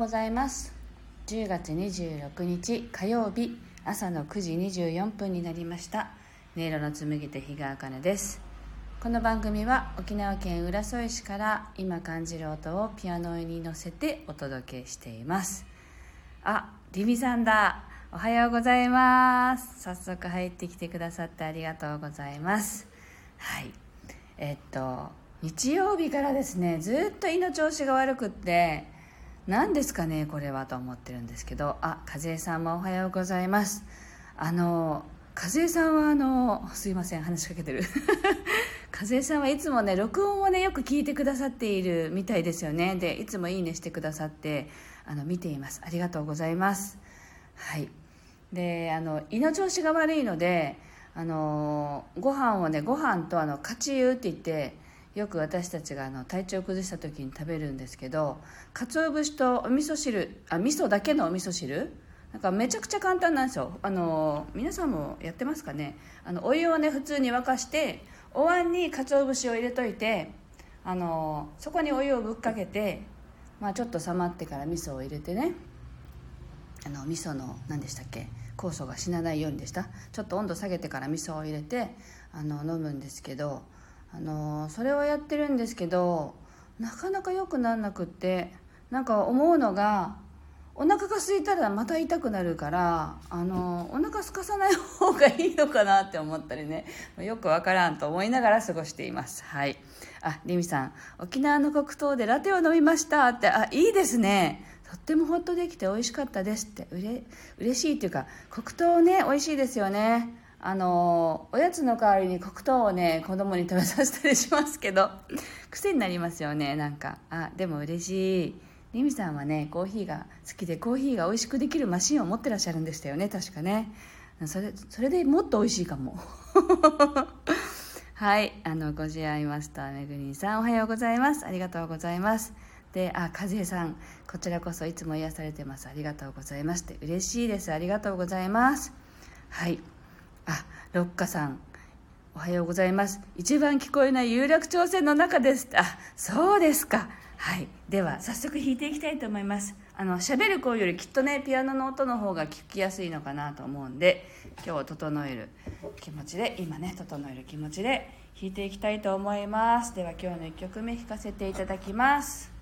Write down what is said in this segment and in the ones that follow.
ございます。10月26日火曜日朝の9時24分になりました。音色の紡ぎ手日川茜です。この番組は沖縄県浦添市から今感じる音をピアノに乗せてお届けしています。あリミさんだ。おはようございます。早速入ってきてくださってありがとうございます。はい。えっと日曜日からですねずっと胃の調子が悪くって何ですかねこれはと思ってるんですけど。あ和江さんもおはようございます。あの和江さんはあのすいません話しかけてる。和江さんはいつもね録音をねよく聞いてくださっているみたいですよね。でいつもいいねしてくださってあの見ています。ありがとうございます。はい。であの胃の調子が悪いのであのご飯をねご飯とあのカチユって言ってよく私たちがあの体調を崩した時に食べるんですけど鰹節とお味噌汁あ味噌だけのお味噌汁？なんかめちゃくちゃ簡単なんですよ。あの皆さんもやってますかね？あのお湯をね普通に沸かしてお椀に鰹節を入れといてあのそこにお湯をぶっかけて、まあ、ちょっと冷まってから味噌を入れてね。あの味噌の何でしたっけ？酵素が死なないようにでした。ちょっと温度下げてから味噌を入れてあの飲むんですけどあのそれはやってるんですけどなかなか良くなんなくってなんか思うのがお腹が空いたらまた痛くなるからあのお腹空かさない方がいいのかなって思ったりねよくわからんと思いながら過ごしています。はい。あリミさん沖縄の黒糖でラテを飲みましたってあいいですね。とってもホッとできて美味しかったですってうれ嬉しいっていうか黒糖ね美味しいですよね。あのおやつの代わりに黒糖をね子供に食べさせたりしますけど 癖になりますよねなんか。あでも嬉しい。リミさんはねコーヒーが好きでコーヒーが美味しくできるマシンを持ってらっしゃるんでしたよね確かね。それそれでもっと美味しいかも。はいあのご自愛マスターめぐりんさんおはようございます。ありがとうございます。であ和江さんこちらこそいつも癒されてます。ありがとうございます。って嬉しいです。ありがとうございます。はい。あ六花さんおはようございます。一番聞こえない有楽町線の中です。あそうですか。はい。では早速弾いていきたいと思います。あの喋る声よりきっとねピアノの音の方が聞きやすいのかなと思うんで今日整える気持ちで今ね整える気持ちで弾いていきたいと思います。では今日の1曲目弾かせていただきます。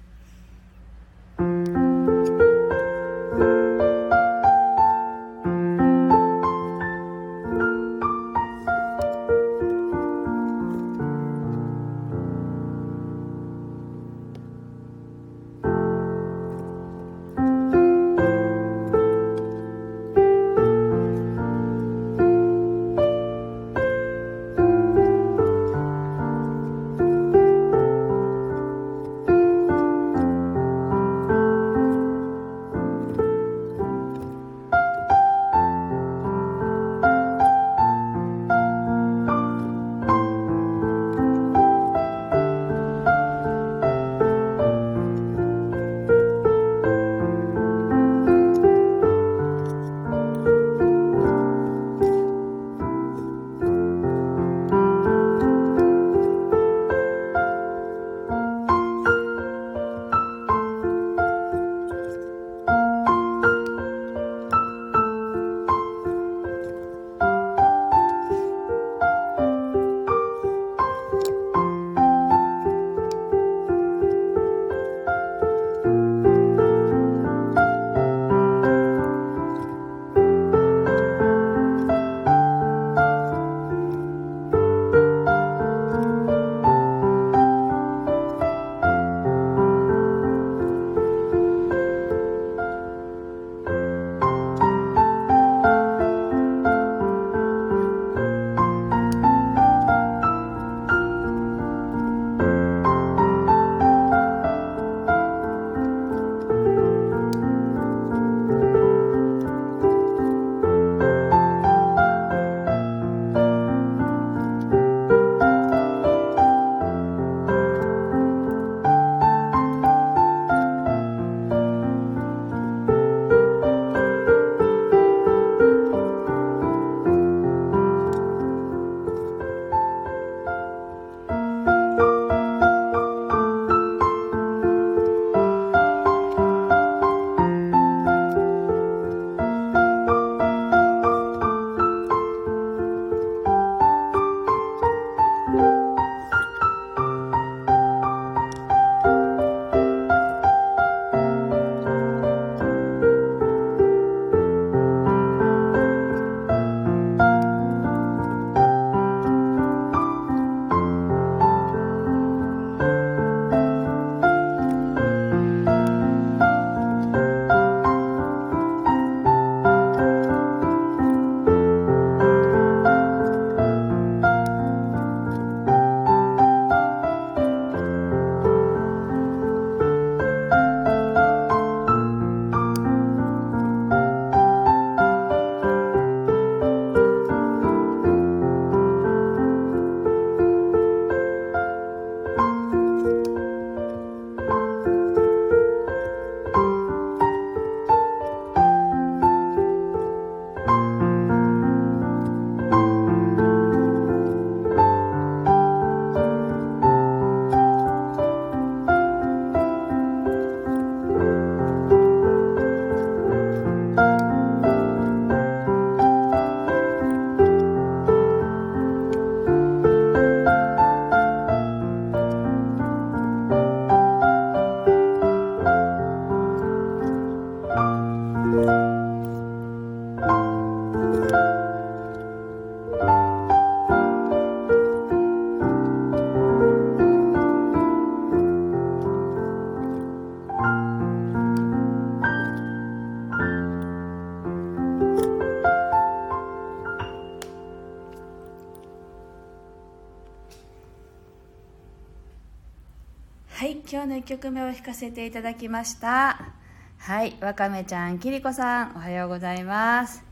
曲目を弾かせていただきました。はいわかめちゃんきりこさんおはようございます。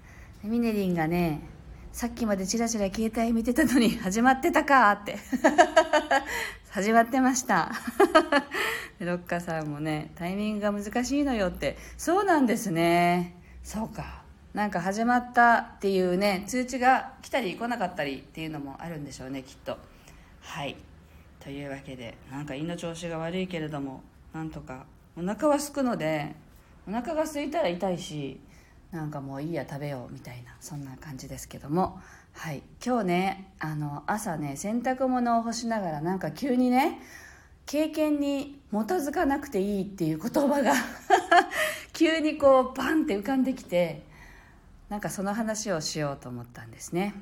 ミネリンがねさっきまでチラチラ携帯見てたのに 始まってたかって。始まってました。ロッカさんもねタイミングが難しいのよって。そうなんですね。そうか。なんか始まったっていうね通知が来たり来なかったりっていうのもあるんでしょうねきっと。はい。というわけでなんか胃の調子が悪いけれどもなんとかお腹はすくのでお腹が空いたら痛いしなんかもういいや食べようみたいなそんな感じですけども。はい。今日ねあの朝ね洗濯物を干しながらなんか急にね経験に基づかなくていいっていう言葉が 急にこうバンって浮かんできてなんかその話をしようと思ったんですね。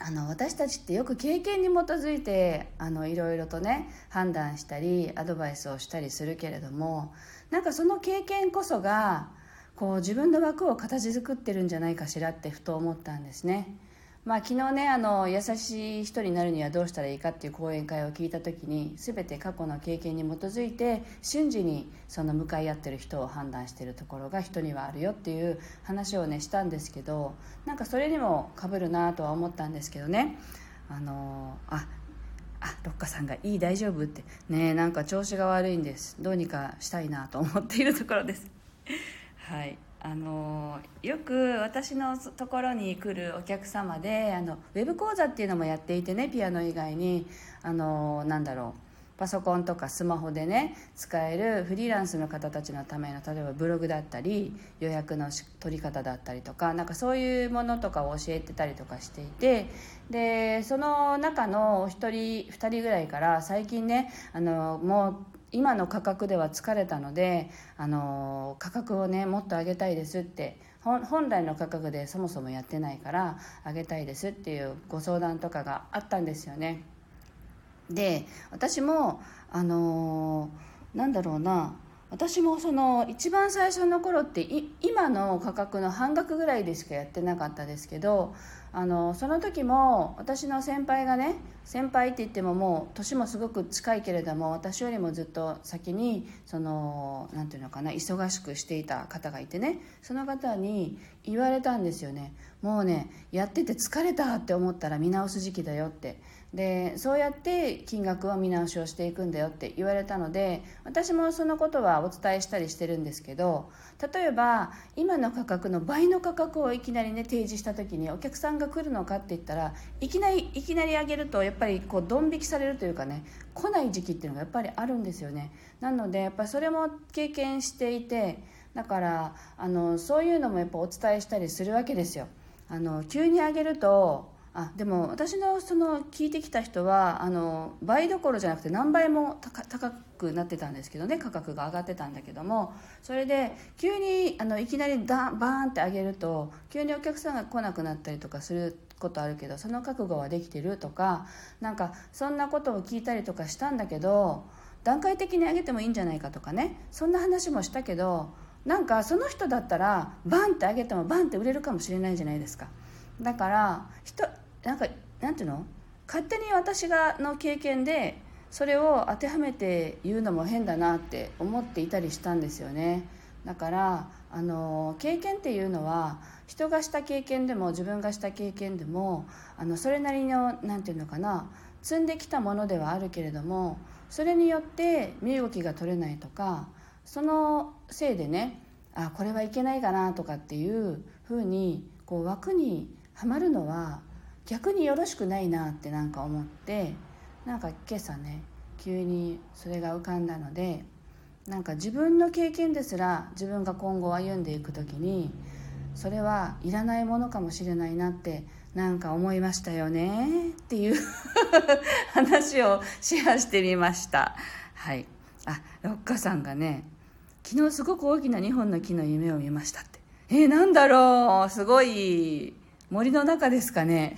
あの私たちってよく経験に基づいてあのいろいろとね判断したりアドバイスをしたりするけれどもなんかその経験こそがこう自分の枠を形作ってるんじゃないかしらってふと思ったんですね。まあ、昨日ねあの優しい人になるにはどうしたらいいかっていう講演会を聞いた時に全て過去の経験に基づいて瞬時にその向かい合ってる人を判断してるところが人にはあるよっていう話をねしたんですけどなんかそれにもかぶるなとは思ったんですけどね。あのああロッカさんが「いい大丈夫?」って。ねなんか調子が悪いんです。どうにかしたいなと思っているところです。はい。あのよく私のところに来るお客様であのウェブ講座っていうのもやっていてねピアノ以外にあのなんだろうパソコンとかスマホでね使えるフリーランスの方たちのための例えばブログだったり予約の取り方だったりとかなんかそういうものとかを教えてたりとかしていてでその中のお一人2人ぐらいから最近ねあのもう今の価格では疲れたのであの価格をねもっと上げたいですって本来の価格でそもそもやってないから上げたいですっていうご相談とかがあったんですよね。で私もあのなんだろうな私もその一番最初の頃って今の価格の半額ぐらいでしかやってなかったですけどあのその時も私の先輩がね先輩って言ってももう年もすごく近いけれども私よりもずっと先にその何て言うのかな忙しくしていた方がいてねその方に言われたんですよね。もうねやってて疲れたって思ったら見直す時期だよって。でそうやって金額は見直しをしていくんだよって言われたので私もそのことはお伝えしたりしてるんですけど例えば今の価格の倍の価格をいきなりね提示した時にお客さんが来るのかって言ったらいきなりいきなり上げるとやっぱりこうドン引きされるというかね来ない時期っていうのがやっぱりあるんですよね。なのでやっぱそれも経験していてだからあのそういうのもやっぱお伝えしたりするわけですよ。あの急に上げるとあでも私のその聞いてきた人はあの倍どころじゃなくて何倍も高くなってたんですけどね価格が上がってたんだけどもそれで急にあのいきなりダバーンって上げると急にお客さんが来なくなったりとかすることあるけどその覚悟はできてるとかなんかそんなことを聞いたりとかしたんだけど段階的に上げてもいいんじゃないかとかねそんな話もしたけどなんかその人だったらバンって上げてもバンって売れるかもしれないじゃないですか。だからなんかなんていうの？勝手に私がの経験でそれを当てはめて言うのも変だなって思っていたりしたんですよね。だからあの経験っていうのは人がした経験でも自分がした経験でもあのそれなりの何て言うのかな積んできたものではあるけれどもそれによって身動きが取れないとかそのせいでねあこれはいけないかなとかっていうふうにこう枠にはまるのは逆によろしくないなってなんか思ってなんか今朝ね急にそれが浮かんだのでなんか自分の経験ですら自分が今後歩んでいく時にそれはいらないものかもしれないなってなんか思いましたよねっていう 話をシェアしてみました。はい。あロッカさんがね昨日すごく大きな2本の木の夢を見ましたって。えー、なんだろうすごい。森の中ですかね。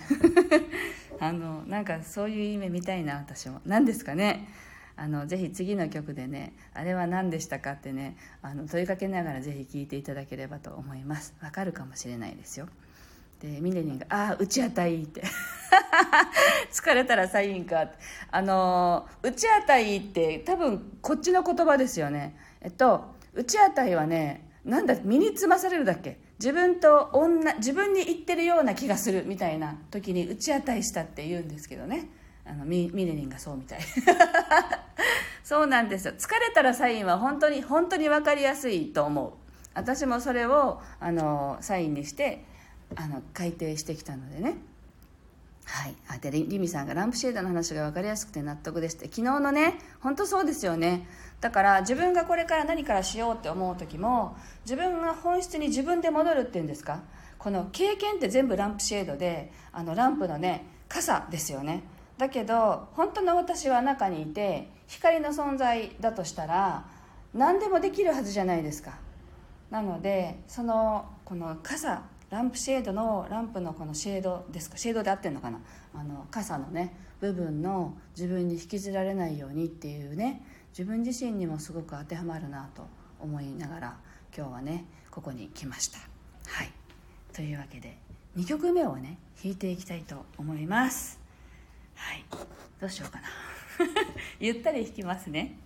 あのなんかそういう夢見たいな私も。何ですかね。あのぜひ次の曲でねあれは何でしたかってねあの問いかけながらぜひ聴いていただければと思います。わかるかもしれないですよ。でミネリンが「ああ打ち当たり」って。疲れたらサインかあの打ち当たりって多分こっちの言葉ですよね。えっと打ち当たりはねなんだ身につまされるだっけ？自分と女自分に言ってるような気がするみたいな時に打ち当たりしたって言うんですけどね。あのミミネリンがそうみたい。そうなんですよ。疲れたらサインは本当に本当に分かりやすいと思う。私もそれをあのサインにしてあの改訂してきたのでね。はい、あでリミさんがランプシェードの話が分かりやすくて納得ですって。昨日のね本当そうですよね。だから自分がこれから何からしようって思う時も自分が本質に自分で戻るっていうんですか？この経験って全部ランプシェードであのランプのね傘ですよね。だけど本当の私は中にいて光の存在だとしたら何でもできるはずじゃないですか。なのでそのこの傘ランプシェードのランプのこのシェードですか？シェードで合ってるのかな？あの傘のね部分の自分に引きずられないようにっていうね自分自身にもすごく当てはまるなと思いながら今日はねここに来ました。はい。というわけで2曲目をね弾いていきたいと思います。はい。どうしようかな。ゆったり弾きますね。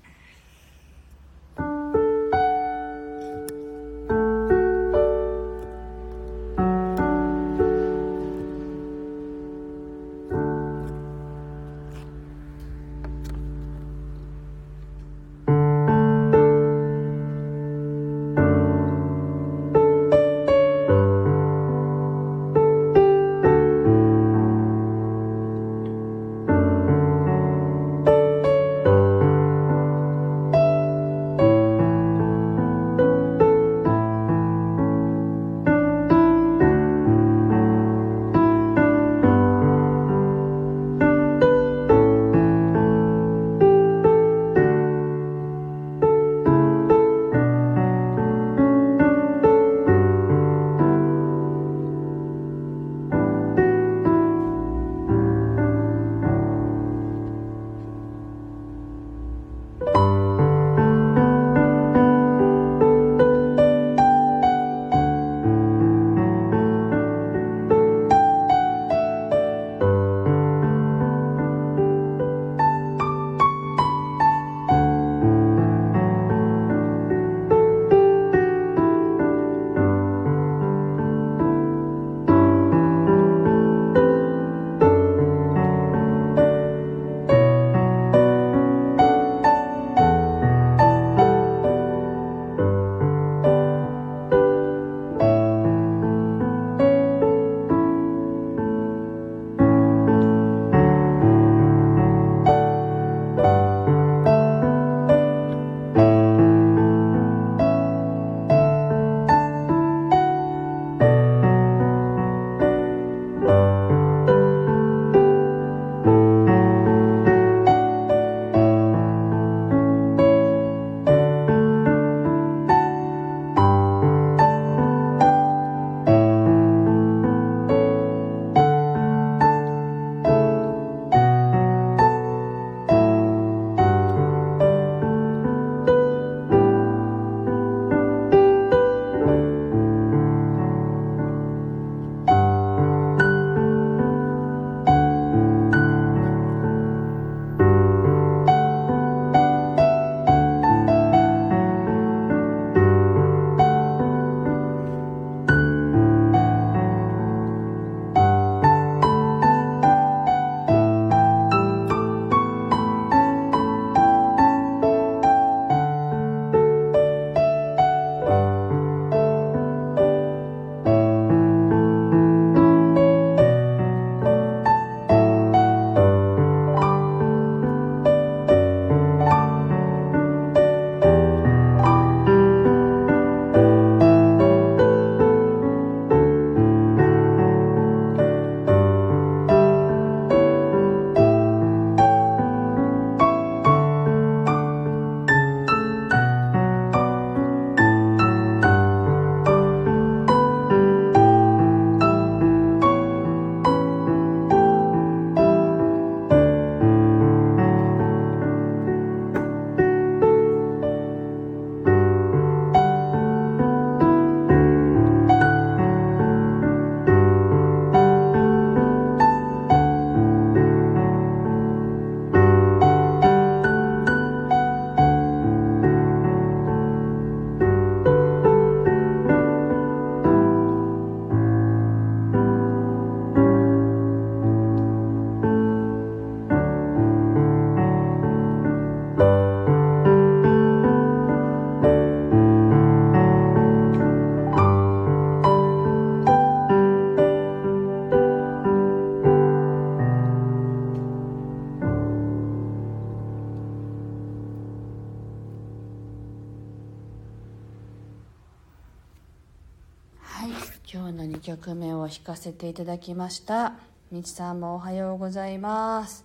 曲目を弾かせていただきました。みちさんもおはようございます。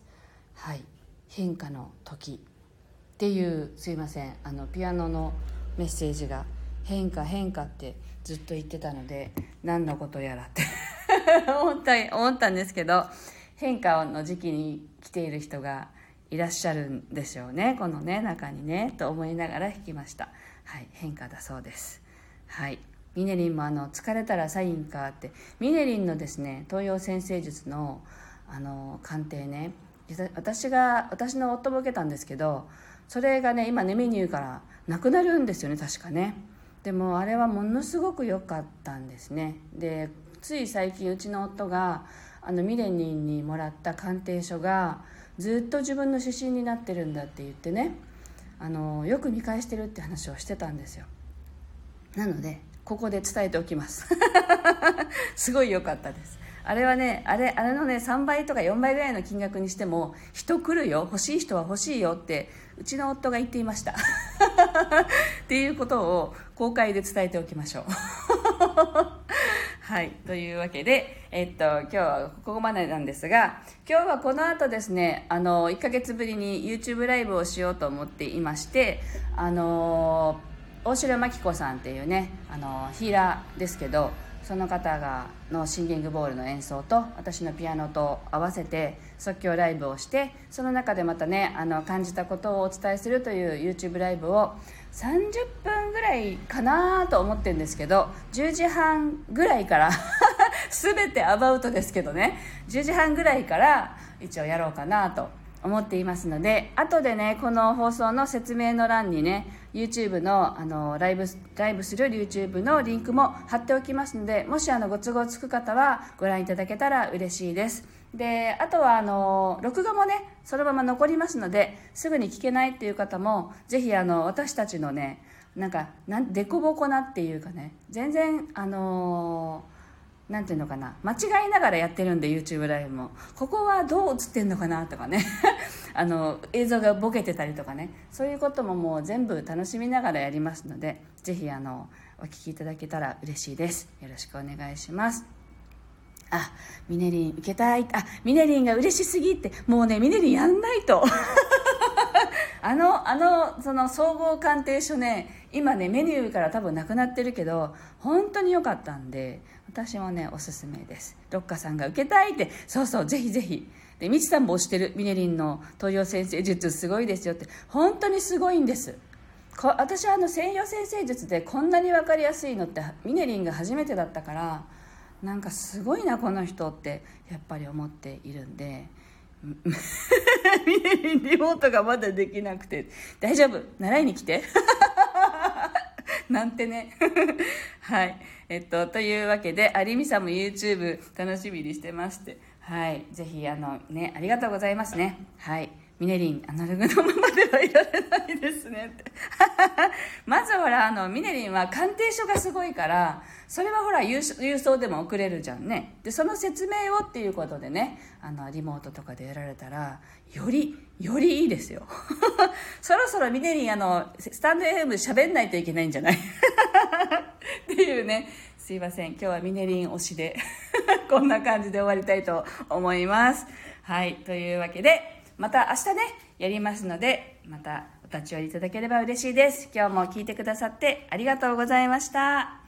はい。変化の時っていうすいません。あのピアノのメッセージが変化変化ってずっと言ってたので何のことやらって。思った思ったんですけど変化の時期に来ている人がいらっしゃるんでしょうね。このね中にねと思いながら弾きました。はい。変化だそうです。はい。ミネリンもあの疲れたらサインかって。ミネリンのですね東洋先生術のあの鑑定ね。私が私の夫も受けたんですけどそれがね今ねメニューからなくなるんですよね確かね。でもあれはものすごく良かったんですね。でつい最近うちの夫があのミレニンにもらった鑑定書がずっと自分の指針になってるんだって言ってねあのよく見返してるって話をしてたんですよ。なのでここで伝えておきます。すごい良かったです。あれはねあれあれのね3倍とか4倍ぐらいの金額にしても人来るよ欲しい人は欲しいよってうちの夫が言っていました。っていうことを公開で伝えておきましょう。はいというわけで、えっと、今日はここまでなんですが今日はこの後ですねあの1ヶ月ぶりに YouTube ライブをしようと思っていましてあの大城真紀子さんっていうねあのヒーラーですけどその方がのシンギングボールの演奏と私のピアノと合わせて即興ライブをしてその中でまたねあの感じたことをお伝えするという YouTube ライブを30分ぐらいかなと思ってるんですけど10時半ぐらいから 全てアバウトですけどね10時半ぐらいから一応やろうかなと思っていますので後でねこの放送の説明の欄にね YouTube のあのライブライブする YouTube のリンクも貼っておきますのでもしあのご都合つく方はご覧いただけたら嬉しいです。であとはあの録画もねそのまま残りますのですぐに聞けないっていう方もぜひあの私たちのねなんかなんでこぼこなっていうかね全然あのーなんていうのかな間違いながらやってるんで YouTube ライブも。ここはどう映ってんのかなとかね。あの映像がボケてたりとかね。そういうことももう全部楽しみながらやりますのでぜひあのお聞きいただけたら嬉しいです。よろしくお願いします。あミネリン受けたい。あミネリンが嬉しすぎってもうねミネリンやんないと。あのあのその総合鑑定書ね今ねメニューから多分なくなってるけど本当に良かったんで私もねおすすめです。ロッカさんが受けたいって。そうそうぜひぜひ。でみちさんも推してるミネリンの東洋先生術すごいですよって。本当にすごいんです。こ私はあの西洋先生術でこんなに分かりやすいのってミネリンが初めてだったからなんかすごいなこの人ってやっぱり思っているんで。リモートがまだできなくて。大丈夫。習いに来て。なんてね。はい。えっとというわけで有美さんも YouTube 楽しみにしてまして。はい。ぜひあのねありがとうございますね。はい。ミネリンアナログのままではいられないですねって。まずほらあのミネリンは鑑定書がすごいからそれはほら郵送でも送れるじゃんね。でその説明をっていうことでねあのリモートとかでやられたらよりよりいいですよ。そろそろミネリンあのスタンド FM 喋んないといけないんじゃない？っていうね。すいません。今日はミネリン推しでこんな感じで終わりたいと思います。はい。というわけでまた明日ね、やりますので、またお立ち寄りいただければ嬉しいです。今日も聞いてくださってありがとうございました。